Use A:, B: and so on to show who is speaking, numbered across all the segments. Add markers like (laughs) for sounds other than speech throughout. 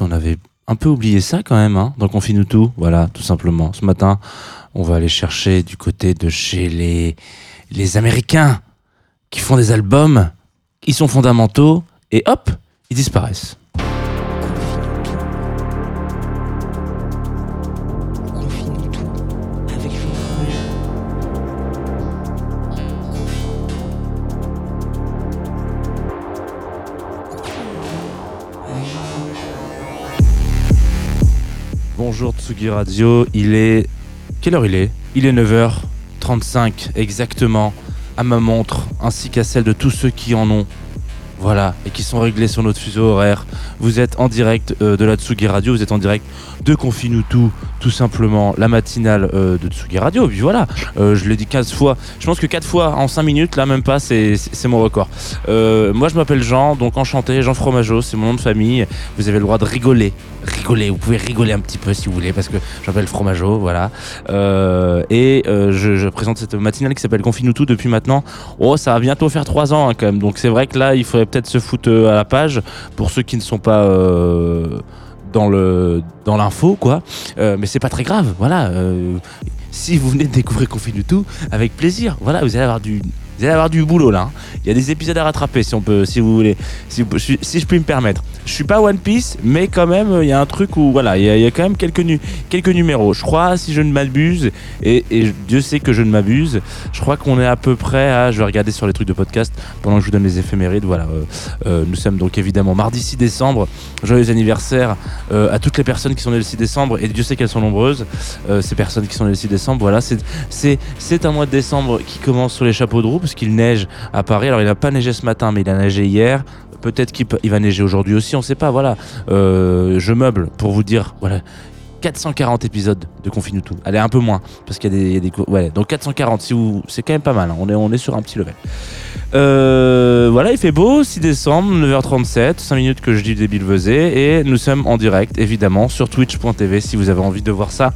A: on avait un peu oublié ça quand même, hein, dans Confine tout. Voilà, tout simplement. Ce matin, on va aller chercher du côté de chez les, les Américains qui font des albums, ils sont fondamentaux, et hop, ils disparaissent. Bonjour Tsugi Radio, il est... Quelle heure il est? Il est 9h35 exactement à ma montre ainsi qu'à celle de tous ceux qui en ont. Voilà, et qui sont réglés sur notre fuseau horaire. Vous êtes en direct euh, de la Tsugi Radio, vous êtes en direct de Confine tout, tout simplement, la matinale euh, de Tsugi Radio. Et puis voilà, euh, je l'ai dit 15 fois. Je pense que 4 fois en 5 minutes, là même pas, c'est mon record. moi je m'appelle Jean, donc enchanté, Jean Fromageau, c'est mon nom de famille. Vous avez le droit de rigoler. Rigoler, vous pouvez rigoler un petit peu si vous voulez, parce que j'appelle Fromageau, voilà. et je, présente cette matinale qui s'appelle Confine tout depuis maintenant. Oh, ça va bientôt faire 3 ans hein, quand même. Donc c'est vrai que là, il faudrait peut-être se foutre à la page. Pour ceux qui ne sont pas euh, dans le dans l'info quoi. Euh, mais c'est pas très grave voilà euh, si vous venez de découvrir Confine du tout avec plaisir. Voilà vous allez avoir du vous allez avoir du boulot là. Hein. Il y a des épisodes à rattraper si on peut, si vous voulez, si, je puis me permettre. Je suis pas One Piece, mais quand même, il y a un truc où voilà, il y, a, quand même quelques, quelques numéros. Je crois, si je ne m'abuse, et, Dieu sait que je ne m'abuse, je crois qu'on est à peu près à. Je vais regarder sur les trucs de podcast pendant que je vous donne les éphémérides. Voilà, euh, euh, nous sommes donc évidemment mardi 6 décembre. Joyeux anniversaire euh, à toutes les personnes qui sont nées le 6 décembre, et Dieu sait qu'elles sont nombreuses. ces personnes qui sont nées le 6 décembre, voilà, c'est un mois de décembre qui commence sur les chapeaux de roue qu'il neige à Paris. Alors il n'a pas neigé ce matin, mais il a neigé hier. Peut-être qu'il va neiger aujourd'hui aussi, on ne sait pas. Voilà, euh, je meuble pour vous dire. Voilà, 440 épisodes de Confine tout. Allez, un peu moins, parce qu'il y a des, Ouais, donc 440, si vous... c'est quand même pas mal. Hein. On, est, on est sur un petit level. Euh, voilà, il fait beau, 6 décembre, 9h37, 5 minutes que je dis des Bilvesé, et nous sommes en direct, évidemment, sur twitch.tv si vous avez envie de voir ça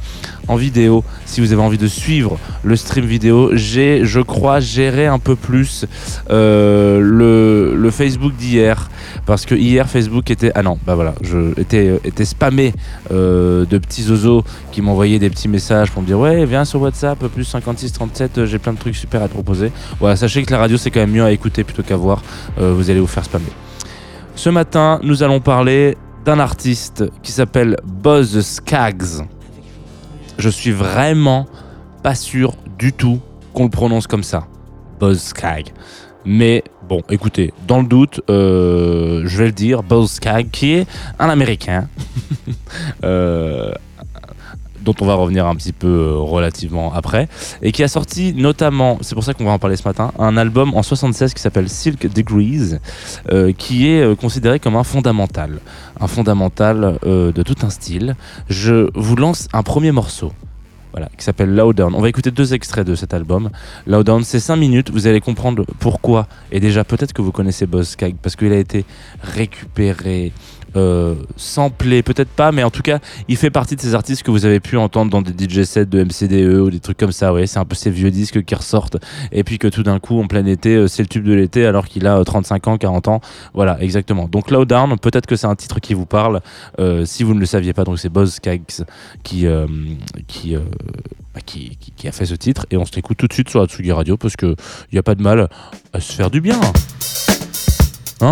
A: en vidéo, si vous avez envie de suivre le stream vidéo. J'ai, je crois, géré un peu plus euh, le, Facebook d'hier, parce que hier, Facebook était. Ah non, bah voilà, je était, était spammé euh, de petits zozos qui m'envoyaient des petits messages pour me dire Ouais, viens sur WhatsApp, plus 56 37, j'ai plein de trucs super à te proposer. Voilà, sachez que la radio, c'est quand même mieux à écouter plutôt qu'à voir. Euh, vous allez vous faire spammer. Ce matin, nous allons parler d'un artiste qui s'appelle Buzz Skaggs. Je suis vraiment pas sûr du tout qu'on le prononce comme ça. Buzz Skaggs. Mais bon, écoutez, dans le doute, euh, je vais le dire, Buzz Skaggs, qui est un Américain, (laughs) euh, dont on va revenir un petit peu euh, relativement après, et qui a sorti notamment, c'est pour ça qu'on va en parler ce matin, un album en 76 qui s'appelle Silk Degrees, euh, qui est euh, considéré comme un fondamental, un fondamental de tout un style. Je vous lance un premier morceau. Voilà, qui s'appelle Lowdown. On va écouter deux extraits de cet album. Lowdown, c'est 5 minutes, vous allez comprendre pourquoi. Et déjà, peut-être que vous connaissez Buzz parce qu'il a été récupéré, euh, samplé, peut-être pas, mais en tout cas, il fait partie de ces artistes que vous avez pu entendre dans des DJ sets de MCDE ou des trucs comme ça. Ouais, c'est un peu ces vieux disques qui ressortent et puis que tout d'un coup, en plein été, euh, c'est le tube de l'été alors qu'il a 35 euh, ans, 40 ans. Voilà, exactement. Donc Lowdown, peut-être que c'est un titre qui vous parle. si vous ne le saviez pas, donc c'est Buzz Kags qui qui, bah, qui, a fait ce titre et on se l'écoute tout de suite sur Atsugi Radio parce que il n'y a pas de mal à se faire du bien. Hein?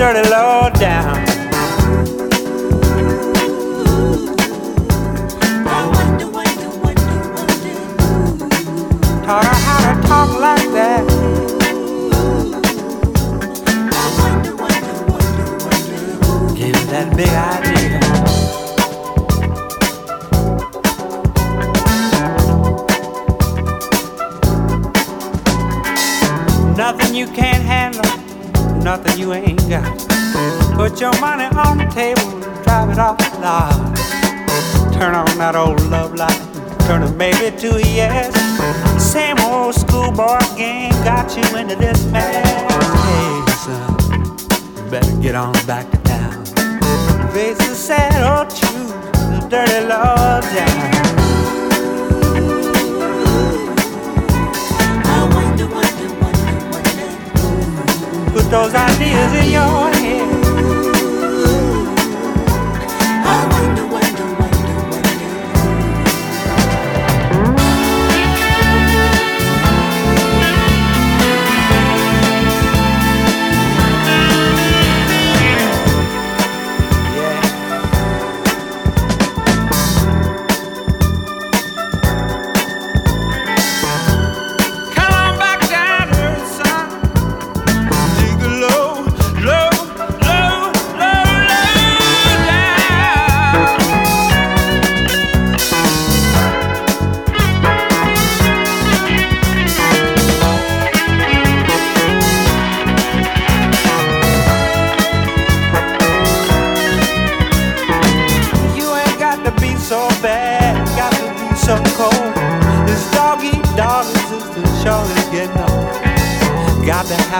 B: Dirty low down. And drive it off the lot. Turn on that old love light, turn it maybe to a yes. Same old schoolboy game got you into this mess. Hey, son, better get on back to town. Face the sad old truth, the dirty law down. Put those ideas in your head.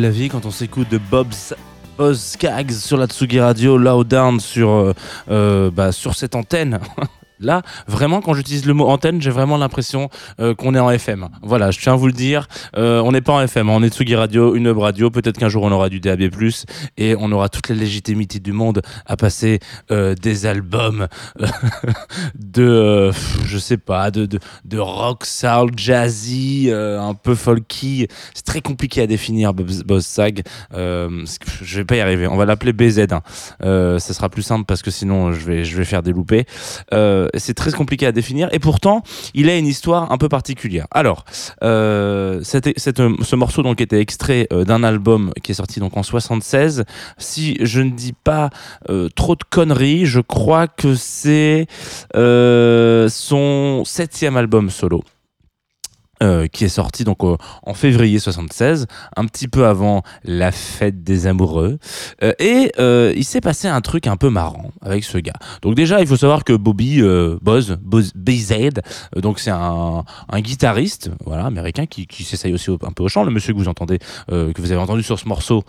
A: La vie quand on s'écoute de Bob's Buzz Skaggs sur la Tsugi Radio, Loud Down sur, euh, euh, bah, sur cette antenne. (laughs) Là, vraiment, quand j'utilise le mot antenne, j'ai vraiment l'impression euh, qu'on est en FM. Voilà, je tiens à vous le dire. Euh, on n'est pas en FM, on est Tsugi Radio, une web radio. Peut-être qu'un jour on aura du DAB+, et on aura toutes les légitimités du monde à passer euh, des albums (laughs) de, je sais pas, de, de, de rock, soul, jazzy, un peu folky. C'est très compliqué à définir, Buzz Sag. Je vais pas y arriver. On va l'appeler BZ. Hein. Ça sera plus simple parce que sinon je vais, je vais faire des loupés. Euh, c'est très compliqué à définir et pourtant il a une histoire un peu particulière. Alors, euh, ce morceau donc était extrait euh, d'un album qui est sorti donc en 76. Si je ne dis pas euh, trop de conneries, je crois que c'est son septième album solo. Euh, qui est sorti donc en février 76, un petit peu avant la fête des amoureux. Euh, et euh, il s'est passé un truc un peu marrant avec ce gars. Donc déjà, il faut savoir que Bobby Boz, BZ, donc c'est un, guitariste, voilà, américain qui, qui s'essaye aussi au- un peu au chant. Le monsieur que vous entendez, que vous avez entendu sur ce morceau,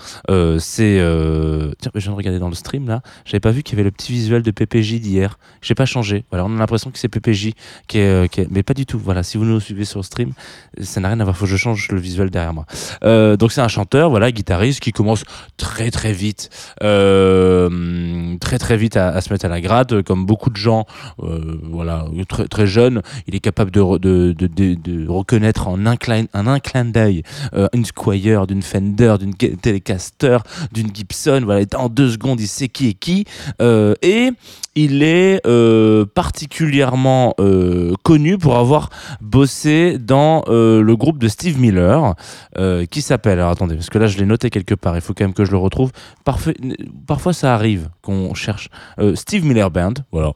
A: c'est tiens, je viens de regarder dans le stream là. J'avais pas vu qu'il y avait le petit visuel de PPJ d'hier. J'ai pas changé. Voilà, on a l'impression que c'est PPJ mais pas du tout. Voilà, si vous nous suivez sur le stream, ça n'a rien à voir. Faut que je change le visuel derrière moi. Euh, donc c'est un chanteur, voilà, guitariste qui commence très très vite, euh, très très vite à, se mettre à la euh, comme beaucoup de gens, euh, voilà, très très jeune. Il est capable de, re- de, de, de- de reconnaître en un clin, d'œil une Squire, d'une Fender, d'une Telecaster, d'une Gibson. Voilà, en deux secondes, il sait qui est qui. Et il est particulièrement connu pour avoir bossé dans euh, le groupe de Steve Miller euh, qui s'appelle, alors attendez, parce que là je l'ai noté quelque part, il faut quand même que je le retrouve. Parfois ça arrive qu'on cherche euh, Steve Miller Band, voilà,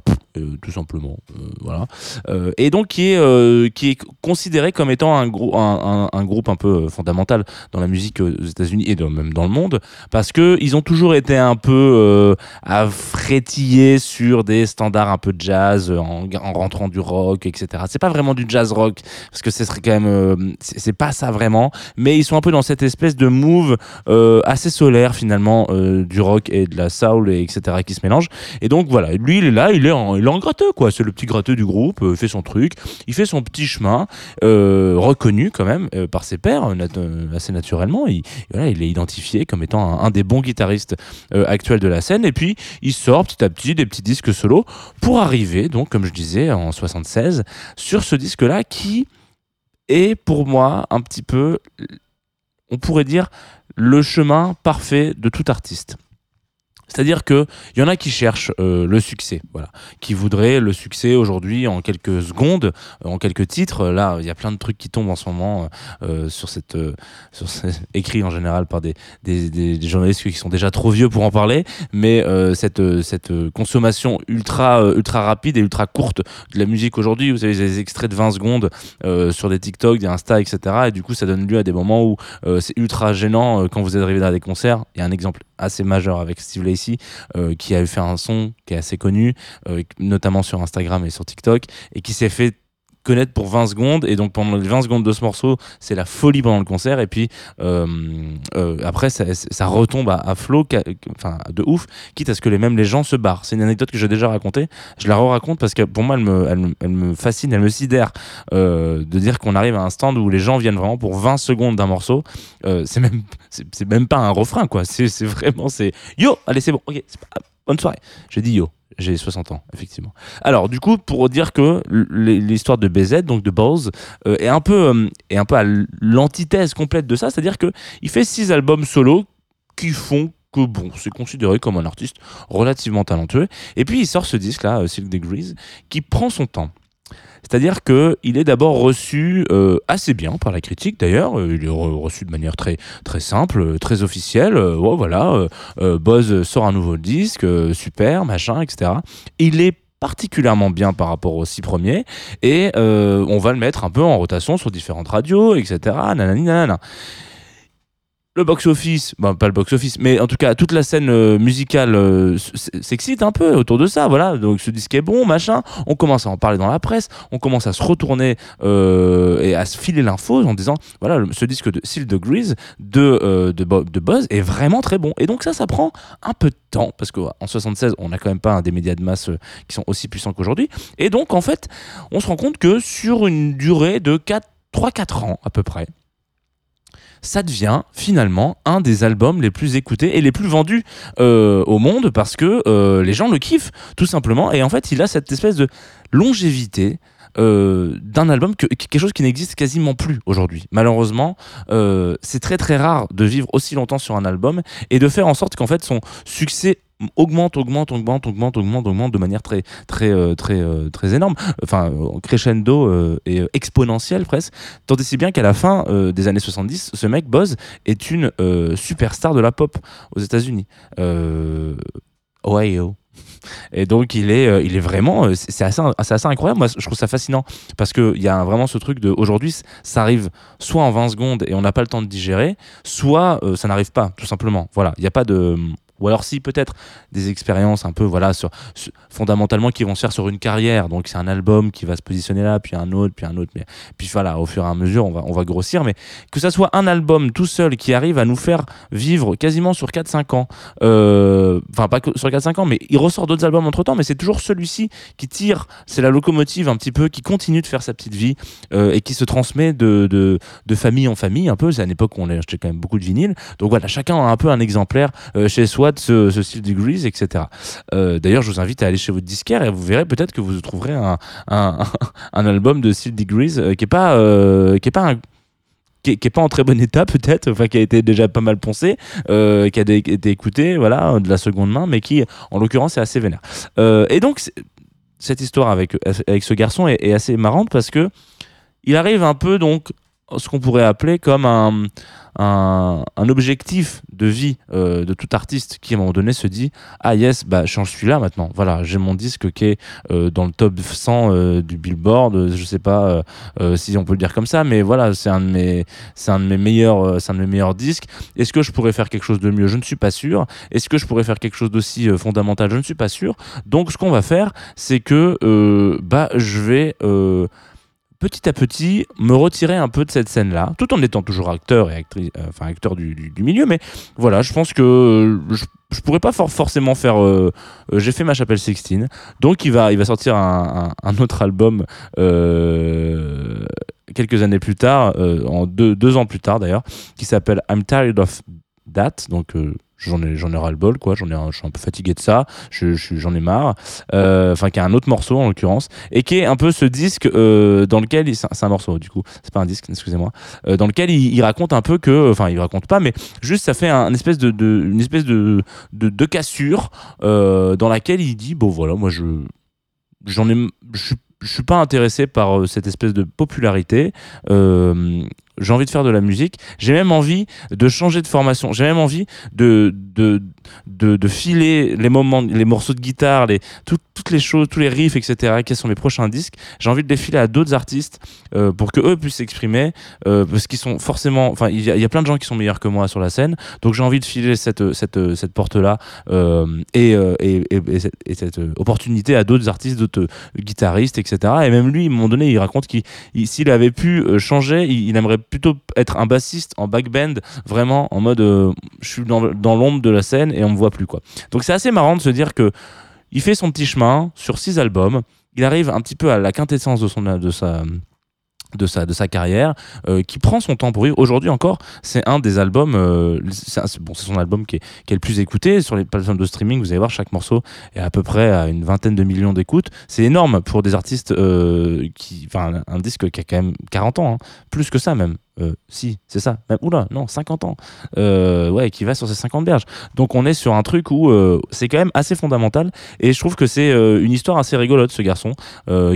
A: tout simplement, euh, voilà. Euh, et donc qui est, euh, qui est considéré comme étant un, grou- un, un- groupe un peu euh, fondamental dans la musique aux États-Unis et même dans le monde, parce que ils ont toujours été un peu euh, à frétiller sur des standards un peu jazz euh, en, en rentrant du rock, etc. C'est pas vraiment du jazz rock parce que ce serait quand même, euh, c'est pas ça vraiment, mais ils sont un peu dans cette espèce de move euh, assez solaire finalement euh, du rock et de la soul et etc. qui se mélangent. Et donc voilà, lui il est là, il est en, il est en gratteux quoi, c'est le petit gratteux du groupe, euh, il fait son truc, il fait son petit chemin, euh, reconnu quand même euh, par ses pairs euh, euh, assez naturellement. Il, il est identifié comme étant un, un des bons guitaristes euh, actuels de la scène. Et puis il sort petit à petit des petits disques solo pour arriver donc comme je disais en 76 sur ce disque là qui est pour moi un petit peu, on pourrait dire, le chemin parfait de tout artiste. C'est-à-dire que il y en a qui cherchent euh, le succès, voilà, qui voudraient le succès aujourd'hui en quelques secondes, euh, en quelques titres. Là, il y a plein de trucs qui tombent en ce moment euh, cette, euh, (laughs) sur ce- écrits en général par des, journalistes qui sont déjà trop vieux pour en parler, mais cette, cette consommation ultra, ultra rapide et ultra courte de la musique aujourd'hui, vous savez, des extraits de 20 secondes sur des TikTok, des Insta, etc. Et du coup, ça donne lieu à des moments où c'est ultra gênant quand vous arrivé dans des concerts. Il y a un exemple assez majeur avec Steve Lacey euh, qui a fait un son qui est assez connu, euh, notamment sur Instagram et sur TikTok, et qui s'est fait connaître pour 20 secondes et donc pendant les 20 secondes de ce morceau c'est la folie pendant le concert et puis euh, euh, après ça, retombe à, à flot enfin de ouf quitte à ce que les mêmes les gens se barrent. C'est une anecdote que j'ai déjà racontée. Je la re-raconte parce que pour moi elle me, elle, me- fascine elle me sidère euh, de dire qu'on arrive à un stand où les gens viennent vraiment pour 20 secondes d'un morceau. C'est même c'est même pas un refrain quoi. C'est vraiment c'est yo allez c'est bon ok pas- bonne soirée. J'ai dit yo j'ai 60 ans, effectivement. Alors, du coup, pour dire que l'histoire de BZ, donc de Balls, euh, est un peu, euh, un peu à l'antithèse complète de ça, c'est-à-dire que il fait six albums solo qui font que bon, c'est considéré comme un artiste relativement talentueux. Et puis il sort ce disque-là, euh, Silk Degrees, qui prend son temps. C'est-à-dire qu'il est d'abord reçu euh, assez bien par la critique d'ailleurs, Euh, il est re- reçu de manière très, très simple, euh, très officielle. Ouais, voilà, Buzz sort un nouveau disque, super, machin, etc. Il est particulièrement bien par rapport aux six premiers et on va le mettre un peu en rotation sur différentes radios, etc. Le box-office, bon, pas le box-office, mais en tout cas, toute la scène euh, musicale euh, s'excite un peu autour de ça, voilà. Donc ce disque est bon, machin. On commence à en parler dans la presse, on commence à se retourner euh, et à se filer l'info en disant, voilà, ce disque de Seal Degrees de, de, de Buzz est vraiment très bon. Et donc ça, ça prend un peu de temps, parce qu'en 76, on n'a quand même pas des médias de masse qui sont aussi puissants qu'aujourd'hui. Et donc, en fait, on se rend compte que sur une durée de 3-4 ans à peu près, ça devient finalement un des albums les plus écoutés et les plus vendus euh, au monde parce que euh, les gens le kiffent tout simplement. Et en fait il a cette espèce de longévité euh, d'un album que, quelque chose qui n'existe quasiment plus aujourd'hui. Malheureusement c'est très très rare de vivre aussi longtemps sur un album et de faire en sorte qu'en fait son succès augmente augmente augmente augmente augmente augmente de manière très très euh, très euh, très énorme enfin euh, crescendo et exponentielle presque Tant et si bien qu'à la fin des années 70, ce mec, Buzz, est une superstar de la pop aux États-Unis. Ohio. Et donc il est, il est vraiment, c'est assez, assez incroyable. Moi, je trouve ça fascinant parce que il y a vraiment ce truc de aujourd'hui, ça arrive soit en 20 secondes et on n'a pas le temps de digérer, soit ça n'arrive pas, tout simplement. Voilà, il n'y a pas de ou alors si peut-être des expériences un peu voilà sur, fondamentalement qui vont se faire sur une carrière. Donc c'est un album qui va se positionner là puis un autre puis un autre mais puis voilà au fur et à mesure on va on va grossir. Mais que ça soit un album tout seul qui arrive à nous faire vivre quasiment sur 4 5 ans euh, enfin pas que sur 4 5 ans mais il ressort d'autres albums entre temps mais c'est toujours celui-ci qui tire c'est la locomotive un petit peu qui continue de faire sa petite vie euh, et qui se transmet de, de, de famille en famille un peu. C'est à une époque où on achetait quand même beaucoup de vinyles. Donc voilà chacun a un peu un exemplaire euh, chez soi de ce, ce style Degrees etc Euh, d'ailleurs je vous invite à aller chez votre disquaire et vous verrez peut-être que vous trouverez un, un, (laughs) album de style Degrees euh, qui est pas euh, pas qui est, qui est pas en très bon état (laughs) peut-être, enfin qui a été déjà pas mal poncé, qui a été écouté, voilà, de la seconde main, mais qui, en l'occurrence, est assez vénère. Et donc cette histoire avec avec ce garçon est, est assez marrante parce que il arrive un peu donc ce qu'on pourrait appeler comme un, un, objectif de vie euh, de tout artiste qui à un moment donné se dit ah yes bah j'en suis là maintenant. Voilà j'ai mon disque qui est euh, dans le top 100 euh, du Billboard je sais pas si on peut le dire comme ça mais voilà c'est un de mes c'est un de mes meilleurs c'est un de mes meilleurs disques. Est-ce que je pourrais faire quelque chose de mieux? Je ne suis pas sûr. Est-ce que je pourrais faire quelque chose d'aussi fondamental? Je ne suis pas sûr. Donc ce qu'on va faire c'est que bah je vais petit à petit me retirer un peu de cette scène là tout en étant toujours acteur et actrice euh, enfin acteur du, milieu mais voilà je pense que euh, je, pourrais pas for- forcément faire euh, j'ai fait ma chapelle 16 donc il va sortir un, autre album quelques années plus tard deux, deux ans plus tard d'ailleurs qui s'appelle I'm Tired of That donc j'en ai j'en ai ras le bol quoi. J'en ai je suis un peu fatigué de ça. Je, je- j'en ai marre. Euh, enfin qui a un autre morceau en l'occurrence et qui est un peu ce disque euh, dans lequel c'est un- morceau du coup. C'est pas un disque excusez-moi. Euh, dans lequel il, raconte un peu que enfin il raconte pas mais juste ça fait un, espèce de, une espèce de de, cassure dans laquelle il dit bon voilà moi je j'en ai je suis pas intéressé par cette espèce de popularité j'ai envie de faire de la musique. J'ai même envie de changer de formation. J'ai même envie de de, de filer les moments les morceaux de guitare les tout- toutes les choses tous les riffs etc quels sont mes prochains disques. J'ai envie de les filer à d'autres artistes euh, pour que eux puissent s'exprimer euh, parce qu'ils sont forcément enfin il y, a- plein de gens qui sont meilleurs que moi sur la scène. Donc j'ai envie de filer cette cette cette porte là et, euh, et, et, et cette, et cette, opportunité à d'autres artistes d'autres guitaristes etc et même lui un moment donné il raconte qu'il il- s'il avait pu changer il, il aimerait plutôt être un bassiste en backband vraiment en mode euh, je suis dans, l'ombre de la scène et on me voit plus quoi. Donc c'est assez marrant de se dire que il fait son petit chemin sur six albums. Il arrive un petit peu à la quintessence de son de sa de sa, carrière, euh, qui prend son temps pour vivre. Aujourd'hui encore, c'est un des albums, euh, c'est son album qui est, qui est le plus écouté sur les plateformes de streaming. Vous allez voir, chaque morceau est à peu près à une vingtaine de millions d'écoutes. C'est énorme pour des artistes euh, qui, enfin, un disque qui a quand même 40 ans, hein. plus que ça même. Euh, si, c'est ça. Oula, non, 50 ans. Euh, ouais, qui va sur ses 50 berges. Donc on est sur un truc où euh, c'est quand même assez fondamental. Et je trouve que c'est une histoire assez rigolote, ce garçon,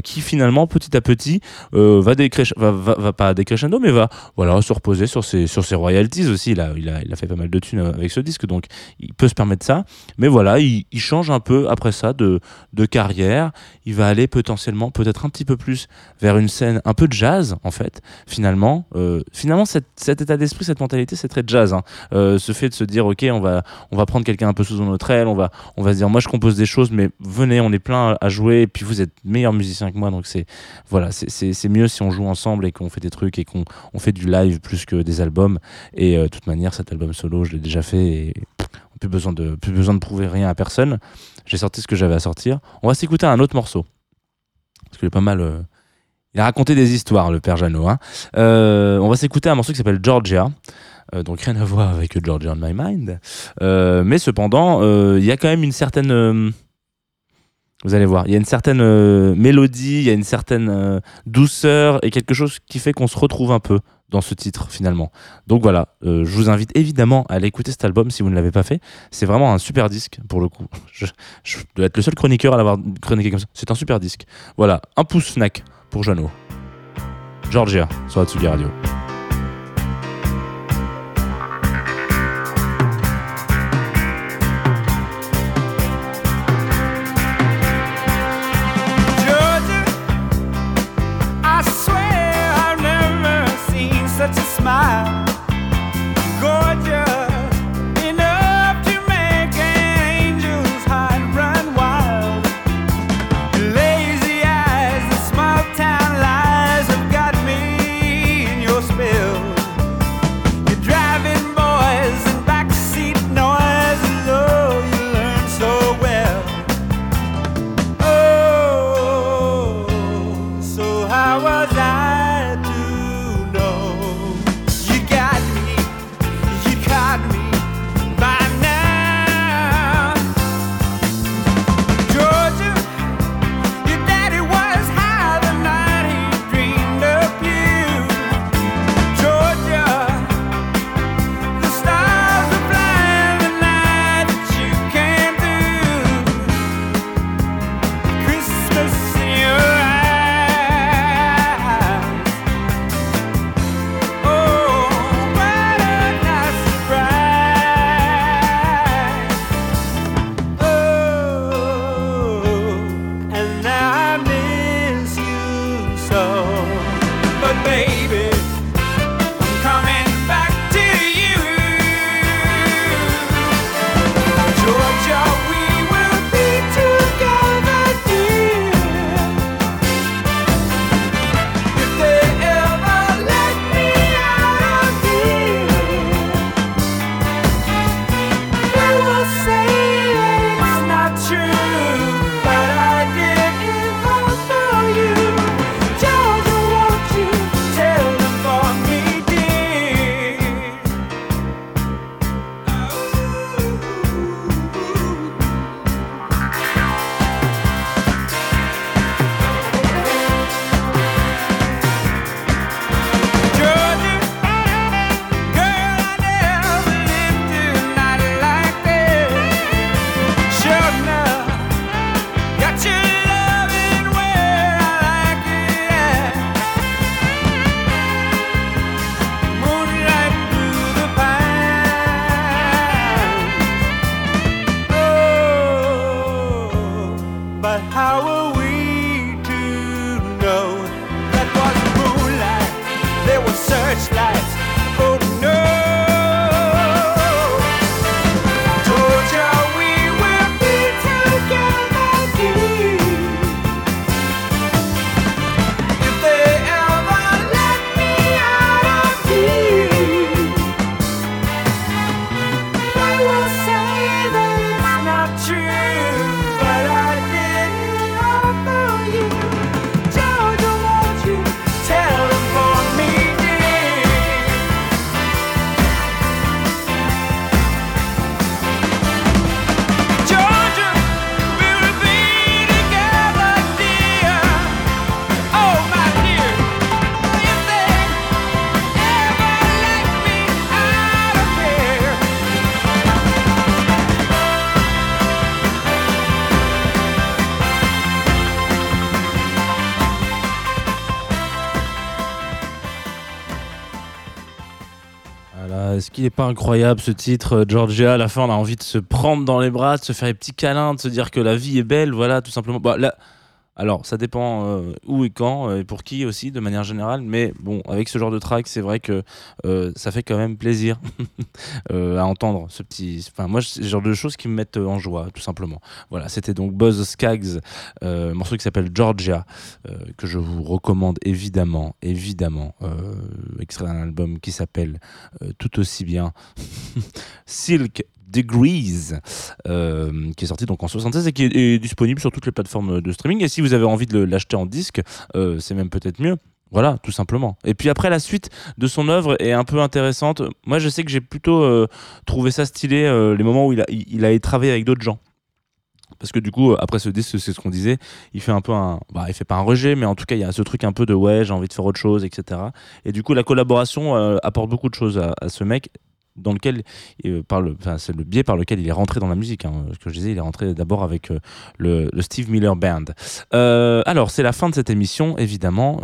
A: qui finalement, petit à petit, va, va, va, va pas décrescendo, mais va voilà, se reposer sur ses, sur ses royalties aussi. Il a, il, a, il a fait pas mal de thunes avec ce disque, donc il peut se permettre ça. Mais voilà, il, il change un peu après ça de, de carrière. Il va aller potentiellement, peut-être un petit peu plus vers une scène un peu de jazz, en fait, finalement. Finalement, cet état d'esprit, cette mentalité, c'est très jazz. hein. Euh, ce fait de se dire, ok, on va, on va prendre quelqu'un un peu sous notre aile, on va, on va se dire, moi je compose des choses, mais venez, on est plein à jouer, et puis vous êtes meilleur musicien que moi, donc c'est voilà, c'est- mieux si on joue ensemble et qu'on fait des trucs et qu'on on fait du live plus que des albums. Et euh, de toute manière, cet album solo, je l'ai déjà fait et pff, plus besoin de plus besoin de prouver rien à personne. J'ai sorti ce que j'avais à sortir. On va s'écouter un autre morceau parce qu'il est pas mal. euh, Il a raconté des histoires, le père Jeannot. hein. Euh, on va s'écouter un morceau qui s'appelle Georgia. Euh, donc rien à voir avec Georgia on My Mind. Euh, mais cependant, il y a quand même une certaine... vous allez voir, il y a une certaine mélodie, il y a une certaine douceur et quelque chose qui fait qu'on se retrouve un peu dans ce titre finalement. Donc voilà, je vous invite évidemment à aller écouter cet album si vous ne l'avez pas fait. C'est vraiment un super disque pour le coup. (laughs) Je, je dois être le seul chroniqueur à l'avoir chroniqué comme ça. C'est un super disque. Voilà, un pouce Fnac pour Jeannot. Georgia sur Atsugi Radio. Qu'il est pas incroyable ce titre, euh, Georgia À la fin, on a envie de se prendre dans les bras, de se faire des petits câlins, de se dire que la vie est belle, voilà, tout simplement. Bah, là, alors, ça dépend euh, où et quand euh, et pour qui aussi, de manière générale. Mais bon, avec ce genre de track, c'est vrai que euh, ça fait quand même plaisir (laughs) à entendre ce petit. Enfin, moi, c'est le genre de choses qui me mettent en joie, tout simplement. Voilà, c'était donc Buzz Skaggs, un morceau qui s'appelle Georgia, que je vous recommande évidemment, évidemment, extrait d'un album qui s'appelle tout aussi bien (laughs) Silk Degrees, euh, qui est sorti donc en 76 et qui est, disponible sur toutes les plateformes de streaming. Et si vous avez envie de l'acheter en disque, euh, c'est même peut-être mieux. Voilà, tout simplement. Et puis après, la suite de son œuvre est un peu intéressante. Moi, je sais que j'ai plutôt euh, trouvé ça stylé les moments où il a, il, travaillé avec d'autres gens. Parce que du coup, après ce disque, c'est ce qu'on disait, il fait un peu un. Bah, il fait pas un rejet, mais en tout cas, il y a ce truc un peu de ouais, j'ai envie de faire autre chose, etc. Et du coup, la collaboration apporte beaucoup de choses à ce mec dans lequel euh, par le, c'est le biais par lequel il est rentré dans la musique. Hein. Ce que je disais, il est rentré d'abord avec euh, le, Steve Miller Band. Euh, alors, c'est la fin de cette émission, évidemment.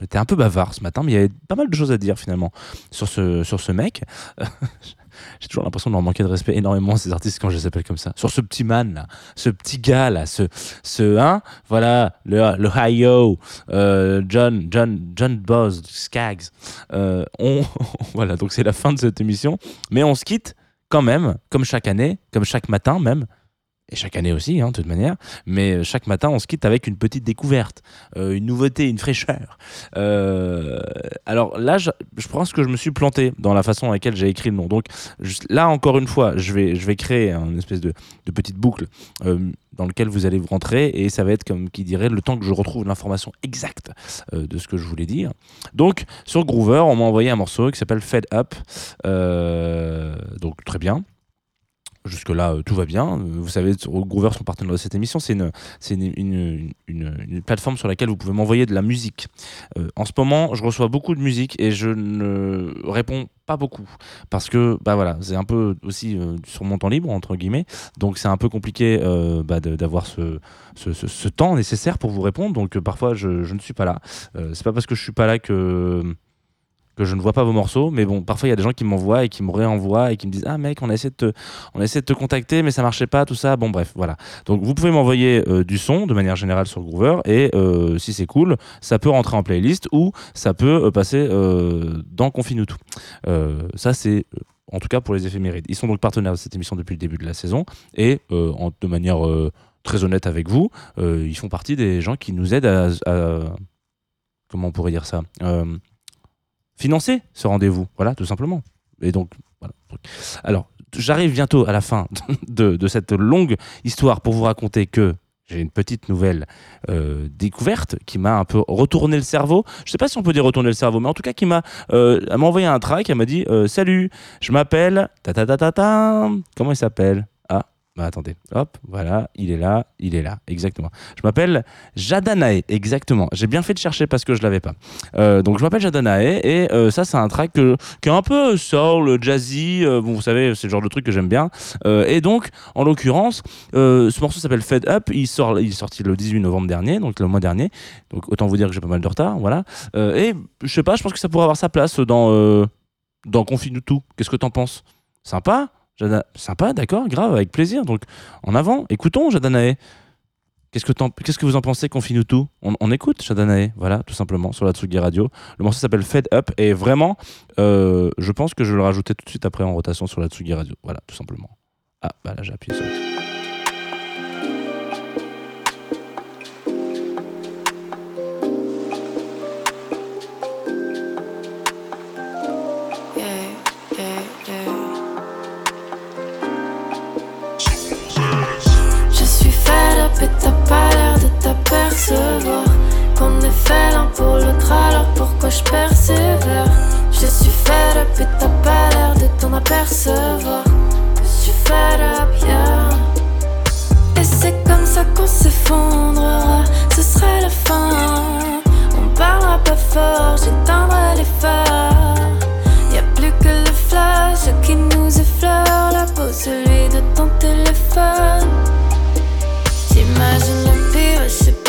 A: J'étais un peu bavard ce matin, mais il y avait pas mal de choses à dire finalement sur ce, sur ce mec. (laughs) J'ai toujours l'impression de leur manquer de respect énormément ces artistes quand je les appelle comme ça. Sur ce petit man là, ce petit gars là, ce, ce hein, voilà, le, le hi-yo, euh, John, John, John Buzz, Skaggs. Euh, on, (laughs) voilà, donc c'est la fin de cette émission, mais on se quitte quand même, comme chaque année, comme chaque matin même, et chaque année aussi, hein, de toute manière, mais chaque matin, on se quitte avec une petite découverte, euh, une nouveauté, une fraîcheur. Euh, alors là, je, pense que je me suis planté dans la façon dans laquelle j'ai écrit le nom. Donc juste là, encore une fois, je vais, créer une espèce de, petite boucle euh, dans lequel vous allez vous rentrer et ça va être comme qui dirait le temps que je retrouve l'information exacte euh, de ce que je voulais dire. Donc sur Groover, on m'a envoyé un morceau qui s'appelle Fed Up. Euh, donc très bien. Jusque-là, euh, tout va bien. Vous savez, Groover, son partenaire de cette émission, c'est une, une, une, une- plateforme sur laquelle vous pouvez m'envoyer de la musique. Euh, en ce moment, je reçois beaucoup de musique et je ne réponds pas beaucoup parce que bah voilà, c'est un peu aussi euh, sur mon temps libre entre guillemets, donc c'est un peu compliqué bah, d'avoir ce, ce, temps nécessaire pour vous répondre. Donc parfois, je, je ne suis pas là. C'est pas parce que je suis pas là que je ne vois pas vos morceaux, mais bon, parfois il y a des gens qui m'envoient et qui me réenvoient et qui me disent ah mec, on a essayé de te, on de te contacter, mais ça marchait pas, tout ça. Bon bref, voilà. Donc vous pouvez m'envoyer euh, du son de manière générale sur Groover et euh, si c'est cool, ça peut rentrer en playlist ou ça peut euh, passer dans Confine tout. Ça c'est en tout cas pour les éphémérides. Ils sont donc partenaires de cette émission depuis le début de la saison et en- de manière très honnête avec vous, ils font partie des gens qui nous aident à, comment on pourrait dire ça financer ce rendez-vous, voilà, tout simplement. Et donc, voilà. Alors, j'arrive bientôt à la fin (laughs) de, cette longue histoire pour vous raconter que j'ai une petite nouvelle euh, découverte qui m'a un peu retourné le cerveau. Je sais pas si on peut dire retourner le cerveau, mais en tout cas qui m'a, euh, envoyé un track. Elle m'a dit euh, salut, je m'appelle ta ta ta ta ta. Comment il s'appelle? Bah attendez, hop, voilà, il est là, il est là, exactement. Je m'appelle Jadanae, exactement. J'ai bien fait de chercher parce que je l'avais pas. Euh, donc je m'appelle Jadanae et euh, ça c'est un track qui est un peu soul, jazzy. euh, vous savez, c'est le genre de truc que j'aime bien. Et donc, en l'occurrence, ce morceau s'appelle Fed Up. Il sort, il est sorti le 18 novembre dernier, donc le mois dernier. Donc autant vous dire que j'ai pas mal de retard, voilà. Et je sais pas, je pense que ça pourrait avoir sa place dans dans Confine tout. Qu'est-ce que t'en penses? Sympa, Sympa, d'accord, grave, avec plaisir. Donc en avant, écoutons Jadanae. Qu'est-ce que, qu'est-ce que vous en pensez, Confine tout? On, on écoute Jadanae, voilà, tout simplement, sur la Tsugi Radio. Le morceau s'appelle Fed Up et vraiment, euh, je pense que je vais le rajouter tout de suite après en rotation sur la Tsugi Radio. Voilà, tout simplement. Ah, bah là j'ai appuyé sur
C: Qu'on est fait l'un pour l'autre alors pourquoi je persévère? Je suis fed up et t'as pas l'air de t'en apercevoir. Je suis fed up, yeah. Et c'est comme ça qu'on s'effondrera Ce serait la fin. On parlera pas fort, j'éteindrai les phares. Y'a plus que le flash qui nous effleure la peau, celui de ton téléphone. J'imagine le pire, je sais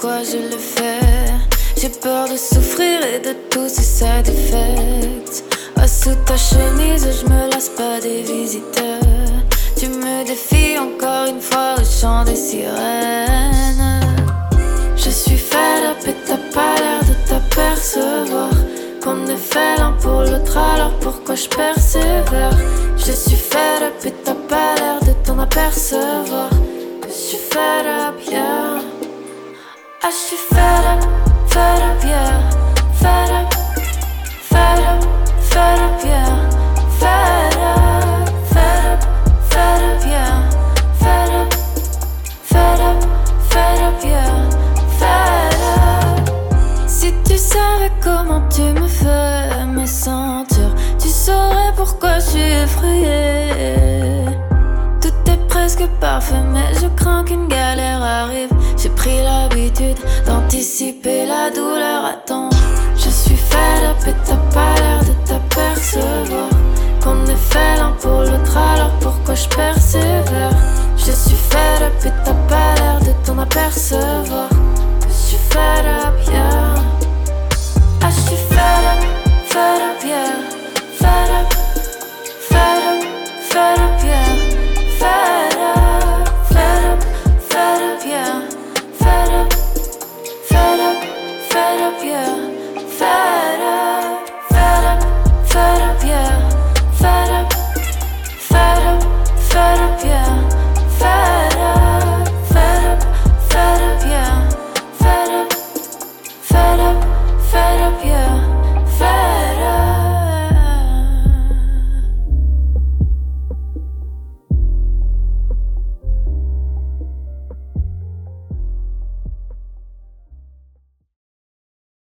C: pourquoi je le fais. J'ai peur de souffrir et de tous ces side effects. Sous ta chemise, je me lasse pas des visiteurs. Tu me défies encore une fois au chant des sirènes. Je suis fed up et t'as pas l'air de t'apercevoir. Qu'on est fait l'un pour l'autre, alors pourquoi je persévère? Je suis fed up et t'as pas l'air de t'en apercevoir. Je suis fed up. Je suis fed up, fed up, yeah. Fed up, fed up, fed up, yeah. Fed up, fed up, fed up, yeah. Fed up, fed up, fed up, yeah. Fed up. Si tu savais comment tu me fais me sentir, tu saurais pourquoi je suis effrayée. Tout est presque parfait, mais je crains qu'une galère arrive. D'anticiper la douleur. Attends, je suis fed up et t'as pas